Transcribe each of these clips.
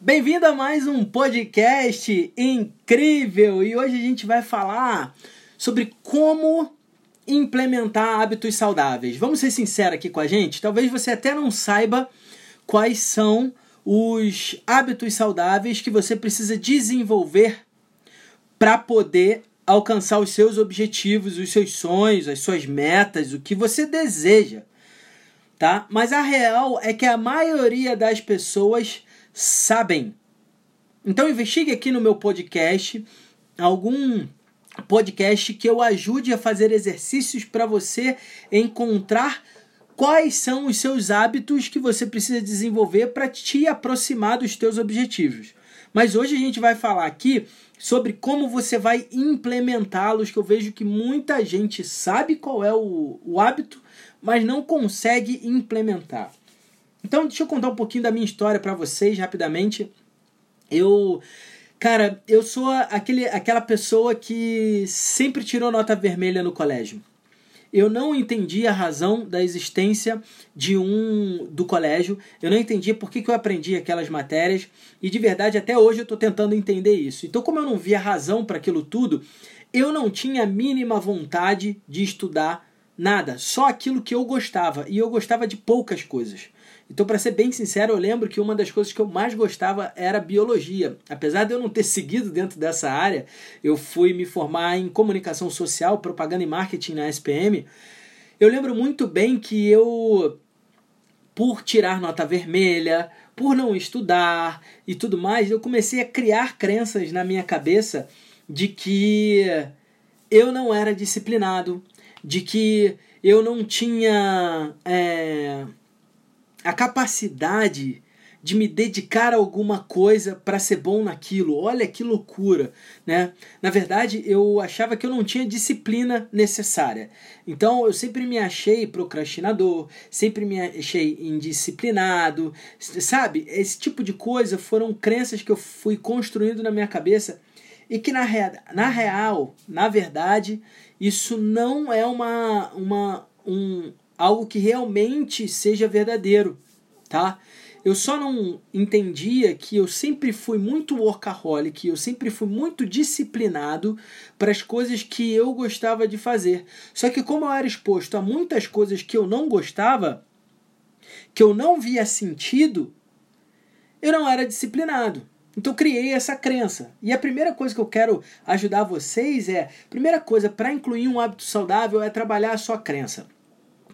Bem-vindo a mais um podcast incrível e hoje a gente vai falar sobre como implementar hábitos saudáveis. Vamos ser sinceros aqui com a gente? Talvez você até não saiba quais são os hábitos saudáveis que você precisa desenvolver para poder alcançar os seus objetivos, os seus sonhos, as suas metas, o que você deseja, tá? Mas a real é que a maioria das pessoas sabem. Então investigue aqui no meu podcast algum podcast que eu ajude a fazer exercícios para você encontrar quais são os seus hábitos que você precisa desenvolver para te aproximar dos teus objetivos. Mas hoje a gente vai falar aqui sobre como você vai implementá-los, que eu vejo que muita gente sabe qual é o, o hábito, mas não consegue implementar. Então, deixa eu contar um pouquinho da minha história para vocês rapidamente. Eu, cara, eu sou aquele, aquela pessoa que sempre tirou nota vermelha no colégio. Eu não entendi a razão da existência de um do colégio. Eu não entendia por que, que eu aprendi aquelas matérias. E de verdade, até hoje eu estou tentando entender isso. Então, como eu não via razão para aquilo tudo, eu não tinha a mínima vontade de estudar nada. Só aquilo que eu gostava. E eu gostava de poucas coisas. Então, para ser bem sincero, eu lembro que uma das coisas que eu mais gostava era biologia. Apesar de eu não ter seguido dentro dessa área, eu fui me formar em comunicação social, propaganda e marketing na SPM. Eu lembro muito bem que eu, por tirar nota vermelha, por não estudar e tudo mais, eu comecei a criar crenças na minha cabeça de que eu não era disciplinado, de que eu não tinha. É a capacidade de me dedicar a alguma coisa para ser bom naquilo. Olha que loucura, né? Na verdade, eu achava que eu não tinha disciplina necessária. Então, eu sempre me achei procrastinador, sempre me achei indisciplinado, sabe? Esse tipo de coisa foram crenças que eu fui construindo na minha cabeça e que na, rea na real, na verdade, isso não é uma, uma um, algo que realmente seja verdadeiro, tá? Eu só não entendia que eu sempre fui muito workaholic, eu sempre fui muito disciplinado para as coisas que eu gostava de fazer. Só que como eu era exposto a muitas coisas que eu não gostava, que eu não via sentido, eu não era disciplinado. Então criei essa crença. E a primeira coisa que eu quero ajudar vocês é, primeira coisa para incluir um hábito saudável é trabalhar a sua crença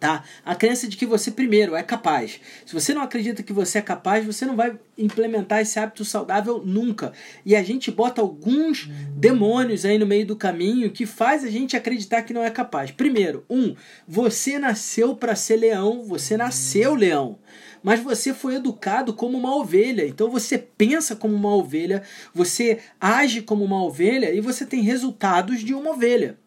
tá? A crença de que você primeiro é capaz. Se você não acredita que você é capaz, você não vai implementar esse hábito saudável nunca. E a gente bota alguns demônios aí no meio do caminho que faz a gente acreditar que não é capaz. Primeiro, um, você nasceu para ser leão, você nasceu leão mas você foi educado como uma ovelha. Então você pensa como uma ovelha, você age como uma ovelha e você tem resultados de uma ovelha.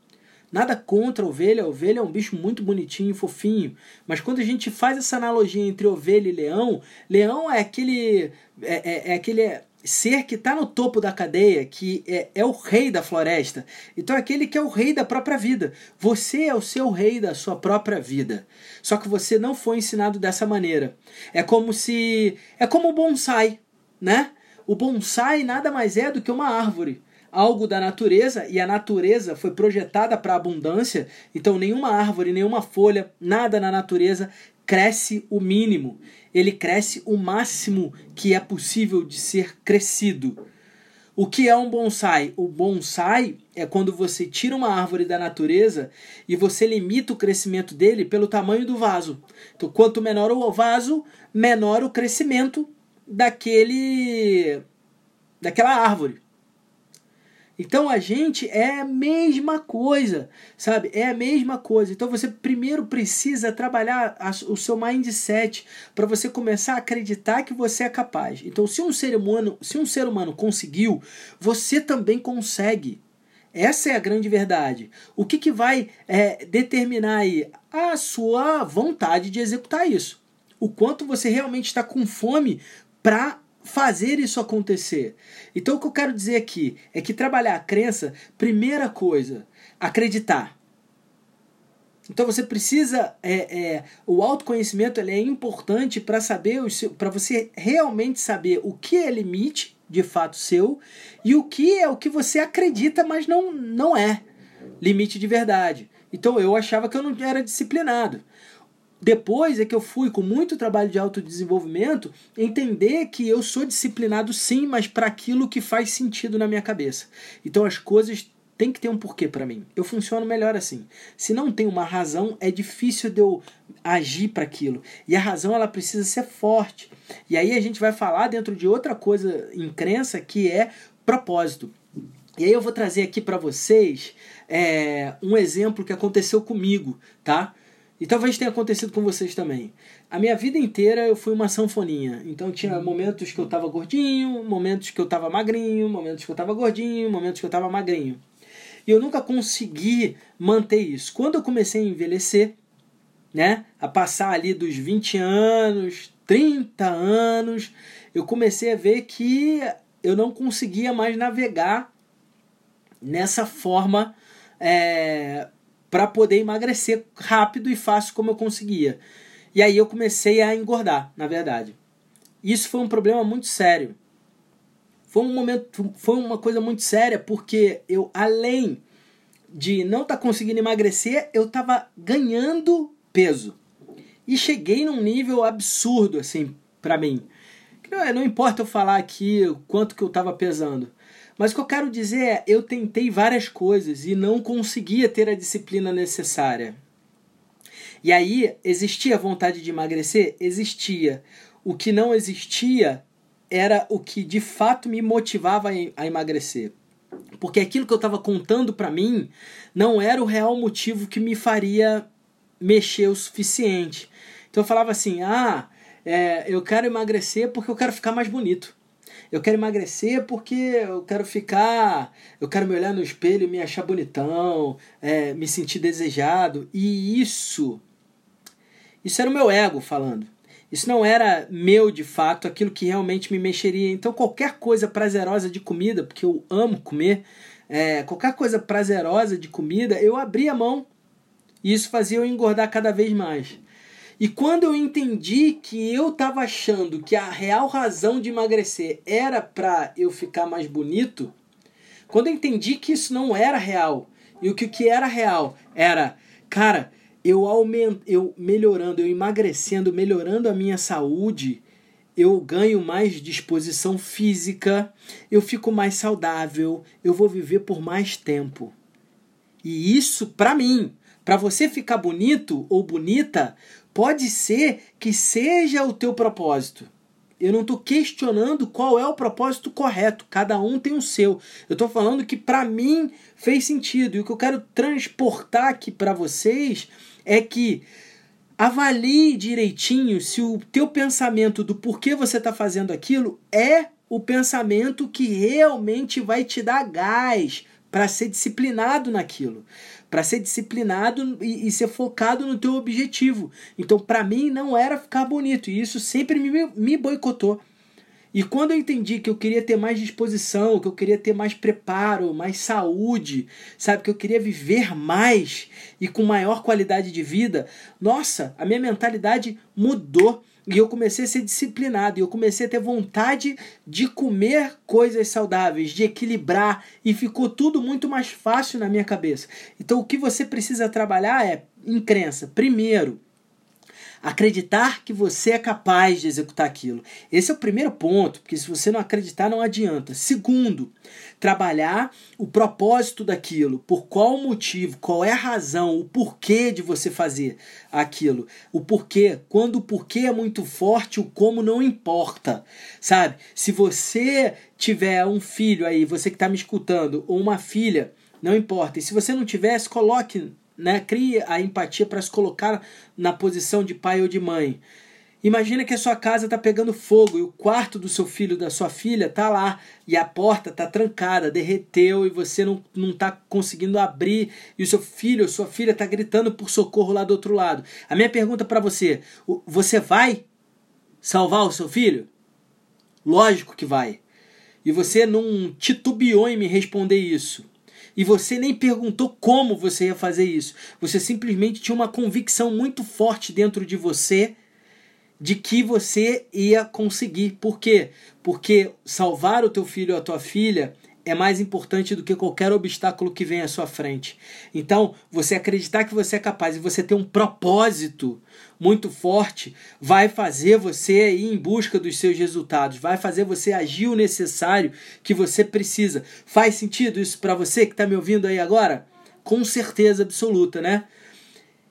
Nada contra a ovelha, a ovelha é um bicho muito bonitinho, fofinho. Mas quando a gente faz essa analogia entre ovelha e leão, leão é aquele, é, é, é aquele ser que está no topo da cadeia, que é, é o rei da floresta. Então é aquele que é o rei da própria vida. Você é o seu rei da sua própria vida. Só que você não foi ensinado dessa maneira. É como se. É como o bonsai, né? O bonsai nada mais é do que uma árvore algo da natureza e a natureza foi projetada para abundância, então nenhuma árvore, nenhuma folha, nada na natureza cresce o mínimo. Ele cresce o máximo que é possível de ser crescido. O que é um bonsai? O bonsai é quando você tira uma árvore da natureza e você limita o crescimento dele pelo tamanho do vaso. Então, quanto menor o vaso, menor o crescimento daquele daquela árvore. Então a gente é a mesma coisa, sabe? É a mesma coisa. Então você primeiro precisa trabalhar o seu mindset para você começar a acreditar que você é capaz. Então se um ser humano, se um ser humano conseguiu, você também consegue. Essa é a grande verdade. O que, que vai é, determinar aí a sua vontade de executar isso? O quanto você realmente está com fome para fazer isso acontecer. Então o que eu quero dizer aqui é que trabalhar a crença, primeira coisa, acreditar. Então você precisa. É, é, o autoconhecimento ele é importante para saber, para você realmente saber o que é limite de fato seu e o que é o que você acredita, mas não, não é limite de verdade. Então eu achava que eu não era disciplinado. Depois é que eu fui, com muito trabalho de autodesenvolvimento, entender que eu sou disciplinado sim, mas para aquilo que faz sentido na minha cabeça. Então as coisas tem que ter um porquê para mim. Eu funciono melhor assim. Se não tem uma razão, é difícil de eu agir para aquilo. E a razão ela precisa ser forte. E aí a gente vai falar dentro de outra coisa em crença que é propósito. E aí eu vou trazer aqui para vocês é, um exemplo que aconteceu comigo, tá? E talvez tenha acontecido com vocês também. A minha vida inteira eu fui uma sanfoninha. Então tinha momentos que eu tava gordinho, momentos que eu tava magrinho, momentos que eu tava gordinho, momentos que eu tava magrinho. E eu nunca consegui manter isso. Quando eu comecei a envelhecer, né, a passar ali dos 20 anos, 30 anos, eu comecei a ver que eu não conseguia mais navegar nessa forma é, para poder emagrecer rápido e fácil como eu conseguia. E aí eu comecei a engordar, na verdade. Isso foi um problema muito sério. Foi um momento, foi uma coisa muito séria porque eu além de não estar tá conseguindo emagrecer, eu estava ganhando peso. E cheguei num nível absurdo assim para mim. Não, não importa eu falar aqui quanto que eu estava pesando. Mas o que eu quero dizer é, eu tentei várias coisas e não conseguia ter a disciplina necessária. E aí, existia vontade de emagrecer? Existia. O que não existia era o que de fato me motivava a emagrecer. Porque aquilo que eu estava contando para mim não era o real motivo que me faria mexer o suficiente. Então eu falava assim: ah, é, eu quero emagrecer porque eu quero ficar mais bonito. Eu quero emagrecer porque eu quero ficar. Eu quero me olhar no espelho e me achar bonitão, é, me sentir desejado. E isso. Isso era o meu ego falando. Isso não era meu de fato, aquilo que realmente me mexeria. Então, qualquer coisa prazerosa de comida, porque eu amo comer, é, qualquer coisa prazerosa de comida, eu abria a mão. E isso fazia eu engordar cada vez mais. E quando eu entendi que eu estava achando que a real razão de emagrecer era para eu ficar mais bonito, quando eu entendi que isso não era real, e o que, que era real era, cara, eu, aumento, eu melhorando, eu emagrecendo, melhorando a minha saúde, eu ganho mais disposição física, eu fico mais saudável, eu vou viver por mais tempo. E isso, para mim, para você ficar bonito ou bonita, Pode ser que seja o teu propósito. Eu não estou questionando qual é o propósito correto. Cada um tem o seu. Eu estou falando que para mim fez sentido. E o que eu quero transportar aqui para vocês é que avalie direitinho se o teu pensamento do porquê você está fazendo aquilo é o pensamento que realmente vai te dar gás para ser disciplinado naquilo para ser disciplinado e, e, ser focado no teu objetivo. Então, para mim, não era ficar bonito e isso sempre me, me boicotou. E quando eu entendi que eu queria ter mais disposição, que eu queria ter mais preparo, mais saúde, sabe, que eu queria viver mais e com maior qualidade de vida, nossa, a minha mentalidade mudou. E eu comecei a ser disciplinado, e eu comecei a ter vontade de comer coisas saudáveis, de equilibrar, e ficou tudo muito mais fácil na minha cabeça. Então o que você precisa trabalhar é em crença. Primeiro, Acreditar que você é capaz de executar aquilo. Esse é o primeiro ponto, porque se você não acreditar, não adianta. Segundo, trabalhar o propósito daquilo, por qual motivo, qual é a razão, o porquê de você fazer aquilo. O porquê, quando o porquê é muito forte, o como não importa, sabe? Se você tiver um filho aí, você que está me escutando, ou uma filha, não importa. E se você não tivesse, coloque né? Crie a empatia para se colocar na posição de pai ou de mãe. Imagina que a sua casa está pegando fogo e o quarto do seu filho, da sua filha, está lá e a porta está trancada, derreteu e você não está conseguindo abrir e o seu filho ou sua filha está gritando por socorro lá do outro lado. A minha pergunta para você: você vai salvar o seu filho? Lógico que vai. E você não titubeou em me responder isso. E você nem perguntou como você ia fazer isso. Você simplesmente tinha uma convicção muito forte dentro de você de que você ia conseguir. Por quê? Porque salvar o teu filho ou a tua filha é mais importante do que qualquer obstáculo que vem à sua frente. Então, você acreditar que você é capaz e você ter um propósito muito forte vai fazer você ir em busca dos seus resultados, vai fazer você agir o necessário que você precisa. Faz sentido isso para você que está me ouvindo aí agora? Com certeza absoluta, né?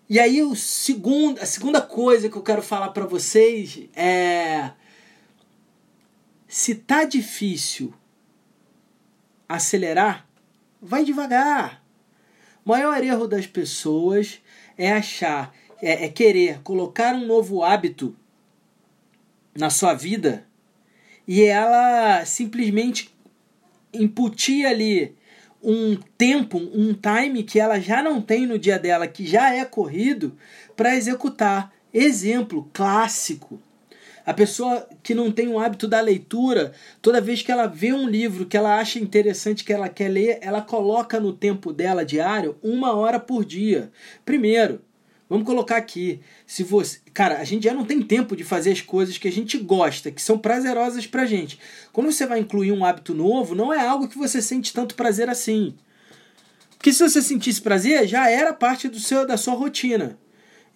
E aí o segundo, a segunda coisa que eu quero falar para vocês é se tá difícil acelerar, vai devagar. O maior erro das pessoas é achar, é, é querer colocar um novo hábito na sua vida e ela simplesmente imputir ali um tempo, um time que ela já não tem no dia dela, que já é corrido, para executar. Exemplo clássico. A pessoa que não tem o hábito da leitura, toda vez que ela vê um livro que ela acha interessante, que ela quer ler, ela coloca no tempo dela diário uma hora por dia. Primeiro, vamos colocar aqui, se você, cara, a gente já não tem tempo de fazer as coisas que a gente gosta, que são prazerosas pra gente. Quando você vai incluir um hábito novo, não é algo que você sente tanto prazer assim. Porque se você sentisse prazer, já era parte do seu da sua rotina.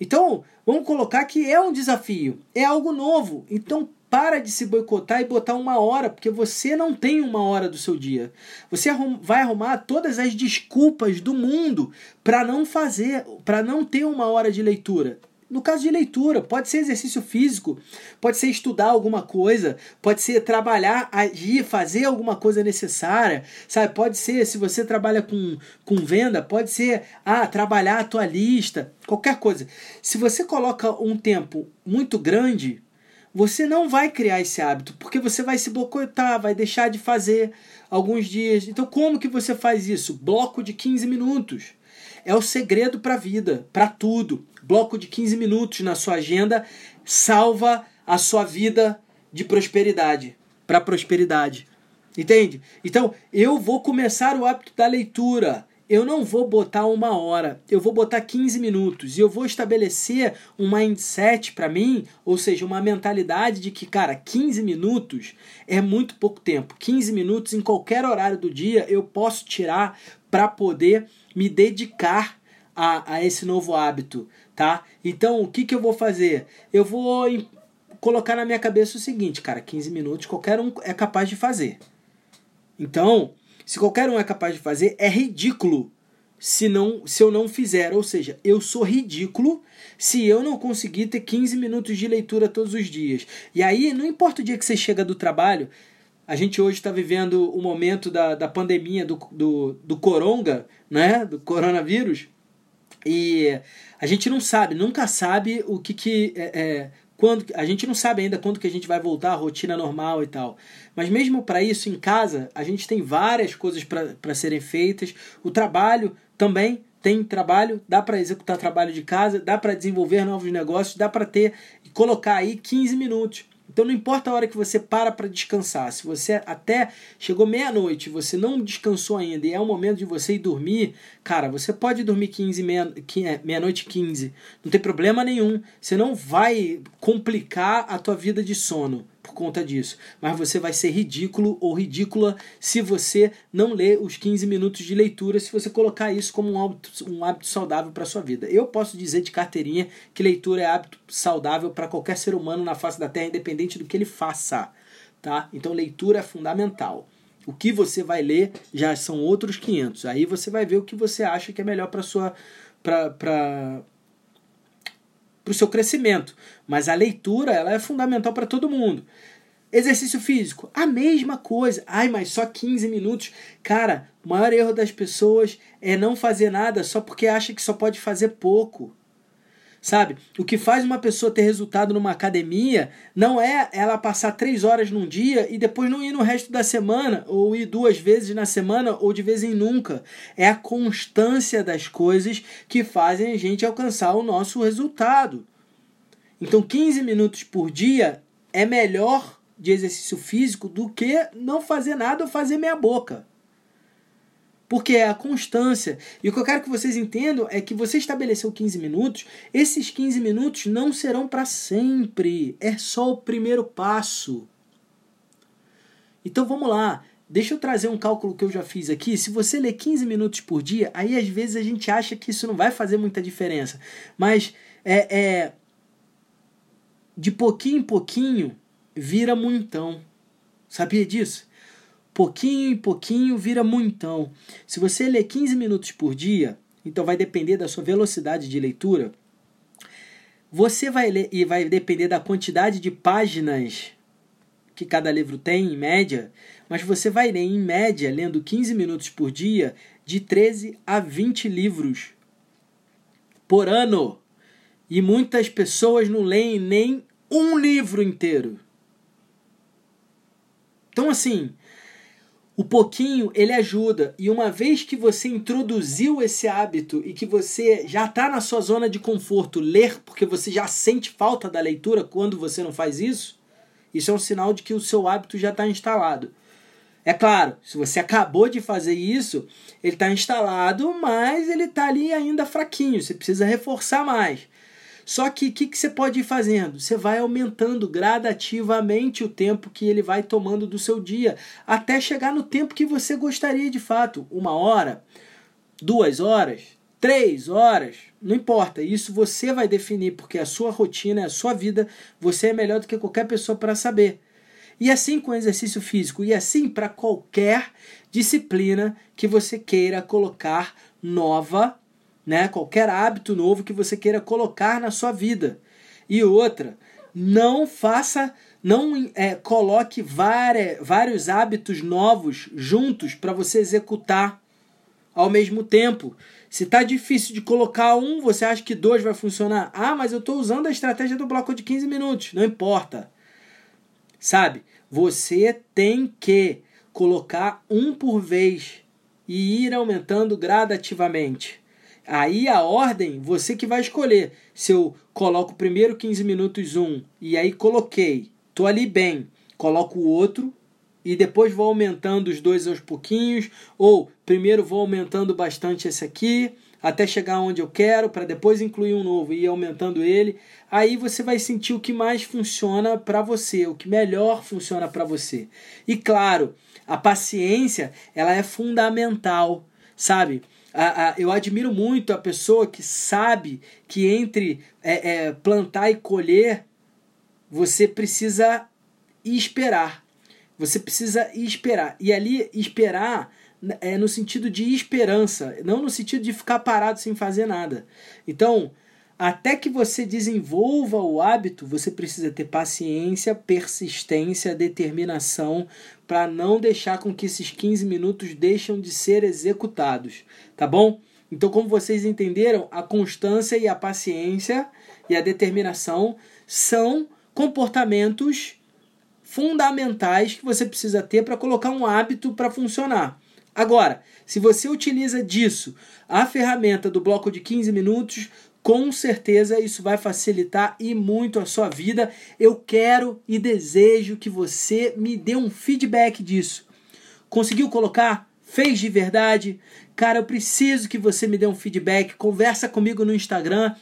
Então, vamos colocar que é um desafio, é algo novo. Então, para de se boicotar e botar uma hora, porque você não tem uma hora do seu dia. Você vai arrumar todas as desculpas do mundo para não fazer, para não ter uma hora de leitura. No caso de leitura, pode ser exercício físico, pode ser estudar alguma coisa, pode ser trabalhar, agir, fazer alguma coisa necessária, sabe? Pode ser, se você trabalha com, com venda, pode ser, ah, trabalhar a tua lista, qualquer coisa. Se você coloca um tempo muito grande, você não vai criar esse hábito, porque você vai se boicotar, vai deixar de fazer alguns dias. Então, como que você faz isso? Bloco de 15 minutos. É o segredo para a vida, para tudo bloco de 15 minutos na sua agenda salva a sua vida de prosperidade, para prosperidade. Entende? Então, eu vou começar o hábito da leitura. Eu não vou botar uma hora, eu vou botar 15 minutos e eu vou estabelecer um mindset para mim, ou seja, uma mentalidade de que, cara, 15 minutos é muito pouco tempo. 15 minutos em qualquer horário do dia eu posso tirar para poder me dedicar a, a esse novo hábito tá? Então, o que, que eu vou fazer? Eu vou colocar na minha cabeça o seguinte, cara, 15 minutos qualquer um é capaz de fazer. Então, se qualquer um é capaz de fazer, é ridículo se não se eu não fizer, ou seja, eu sou ridículo se eu não conseguir ter 15 minutos de leitura todos os dias. E aí, não importa o dia que você chega do trabalho, a gente hoje está vivendo o momento da, da pandemia do, do, do coronga, né? Do coronavírus. E a gente não sabe, nunca sabe o que que é, é, quando a gente não sabe ainda quando que a gente vai voltar à rotina normal e tal. Mas mesmo para isso em casa, a gente tem várias coisas para serem feitas. O trabalho também tem trabalho, dá para executar trabalho de casa, dá para desenvolver novos negócios, dá para ter e colocar aí 15 minutos. Então não importa a hora que você para para descansar, se você até chegou meia-noite, você não descansou ainda e é o momento de você ir dormir, cara, você pode dormir 15 é, meia-noite 15, não tem problema nenhum. Você não vai complicar a tua vida de sono por conta disso. Mas você vai ser ridículo ou ridícula se você não ler os 15 minutos de leitura, se você colocar isso como um hábito, um hábito saudável para sua vida. Eu posso dizer de carteirinha que leitura é hábito saudável para qualquer ser humano na face da Terra, independente do que ele faça. Tá? Então, leitura é fundamental. O que você vai ler já são outros 500. Aí você vai ver o que você acha que é melhor para sua para para o seu crescimento. Mas a leitura ela é fundamental para todo mundo. Exercício físico, a mesma coisa. Ai, mas só 15 minutos. Cara, o maior erro das pessoas é não fazer nada só porque acha que só pode fazer pouco. Sabe? O que faz uma pessoa ter resultado numa academia não é ela passar três horas num dia e depois não ir no resto da semana, ou ir duas vezes na semana, ou de vez em nunca. É a constância das coisas que fazem a gente alcançar o nosso resultado. Então, 15 minutos por dia é melhor de exercício físico do que não fazer nada ou fazer meia boca. Porque é a constância. E o que eu quero que vocês entendam é que você estabeleceu 15 minutos, esses 15 minutos não serão para sempre. É só o primeiro passo. Então vamos lá. Deixa eu trazer um cálculo que eu já fiz aqui. Se você ler 15 minutos por dia, aí às vezes a gente acha que isso não vai fazer muita diferença. Mas é, é de pouquinho em pouquinho vira muitão. Sabia disso? Pouquinho em pouquinho vira muitão. Se você ler 15 minutos por dia, então vai depender da sua velocidade de leitura. Você vai ler e vai depender da quantidade de páginas que cada livro tem em média, mas você vai ler em média, lendo 15 minutos por dia, de 13 a 20 livros por ano. E muitas pessoas não leem nem um livro inteiro. Então, assim, o pouquinho ele ajuda. E uma vez que você introduziu esse hábito e que você já está na sua zona de conforto, ler, porque você já sente falta da leitura quando você não faz isso, isso é um sinal de que o seu hábito já está instalado. É claro, se você acabou de fazer isso, ele está instalado, mas ele está ali ainda fraquinho. Você precisa reforçar mais. Só que o que, que você pode ir fazendo? Você vai aumentando gradativamente o tempo que ele vai tomando do seu dia, até chegar no tempo que você gostaria de fato. Uma hora, duas horas, três horas, não importa. Isso você vai definir, porque a sua rotina, a sua vida, você é melhor do que qualquer pessoa para saber. E assim com o exercício físico, e assim para qualquer disciplina que você queira colocar nova né? Qualquer hábito novo que você queira colocar na sua vida. E outra, não faça, não é, coloque várias, vários hábitos novos juntos para você executar ao mesmo tempo. Se tá difícil de colocar um, você acha que dois vai funcionar? Ah, mas eu estou usando a estratégia do bloco de 15 minutos. Não importa. Sabe? Você tem que colocar um por vez e ir aumentando gradativamente. Aí a ordem, você que vai escolher. Se eu coloco primeiro 15 minutos um e aí coloquei, tô ali bem, coloco o outro e depois vou aumentando os dois aos pouquinhos, ou primeiro vou aumentando bastante esse aqui, até chegar onde eu quero, para depois incluir um novo e ir aumentando ele. Aí você vai sentir o que mais funciona para você, o que melhor funciona para você. E claro, a paciência, ela é fundamental, sabe? Eu admiro muito a pessoa que sabe que entre é, é, plantar e colher você precisa esperar. Você precisa esperar. E ali esperar é no sentido de esperança, não no sentido de ficar parado sem fazer nada. Então, até que você desenvolva o hábito, você precisa ter paciência, persistência, determinação para não deixar com que esses 15 minutos deixem de ser executados, tá bom? Então, como vocês entenderam, a constância e a paciência e a determinação são comportamentos fundamentais que você precisa ter para colocar um hábito para funcionar. Agora, se você utiliza disso a ferramenta do bloco de 15 minutos, com certeza isso vai facilitar e muito a sua vida. Eu quero e desejo que você me dê um feedback disso. Conseguiu colocar? Fez de verdade? Cara, eu preciso que você me dê um feedback. Conversa comigo no Instagram,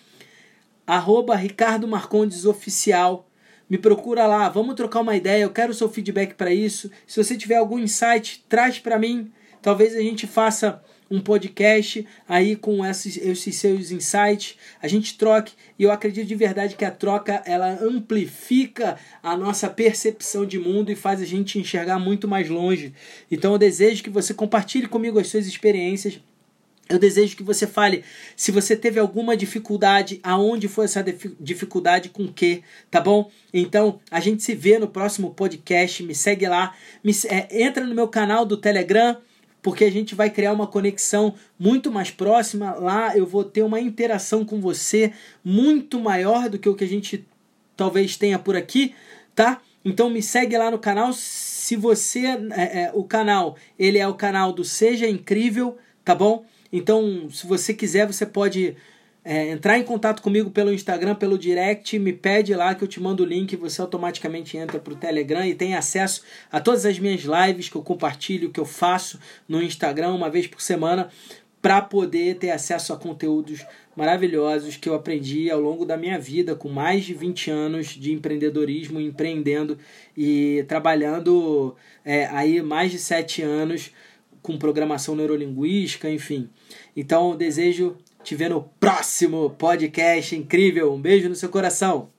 arroba Ricardo Marcondes Oficial. Me procura lá, vamos trocar uma ideia. Eu quero o seu feedback para isso. Se você tiver algum insight, traz para mim. Talvez a gente faça um podcast aí com esses, esses seus insights, a gente troque e eu acredito de verdade que a troca ela amplifica a nossa percepção de mundo e faz a gente enxergar muito mais longe. Então eu desejo que você compartilhe comigo as suas experiências. Eu desejo que você fale se você teve alguma dificuldade, aonde foi essa dificuldade, com que, tá bom? Então a gente se vê no próximo podcast. Me segue lá, me, é, entra no meu canal do Telegram porque a gente vai criar uma conexão muito mais próxima. Lá eu vou ter uma interação com você muito maior do que o que a gente talvez tenha por aqui, tá? Então me segue lá no canal. Se você é, é, o canal ele é o canal do Seja Incrível, tá bom? Então se você quiser você pode é, entrar em contato comigo pelo Instagram, pelo direct, me pede lá que eu te mando o link, você automaticamente entra para o Telegram e tem acesso a todas as minhas lives que eu compartilho, que eu faço no Instagram uma vez por semana, para poder ter acesso a conteúdos maravilhosos que eu aprendi ao longo da minha vida, com mais de 20 anos de empreendedorismo, empreendendo e trabalhando é, aí mais de 7 anos com programação neurolinguística, enfim. Então, desejo te ver no próximo podcast incrível. Um beijo no seu coração.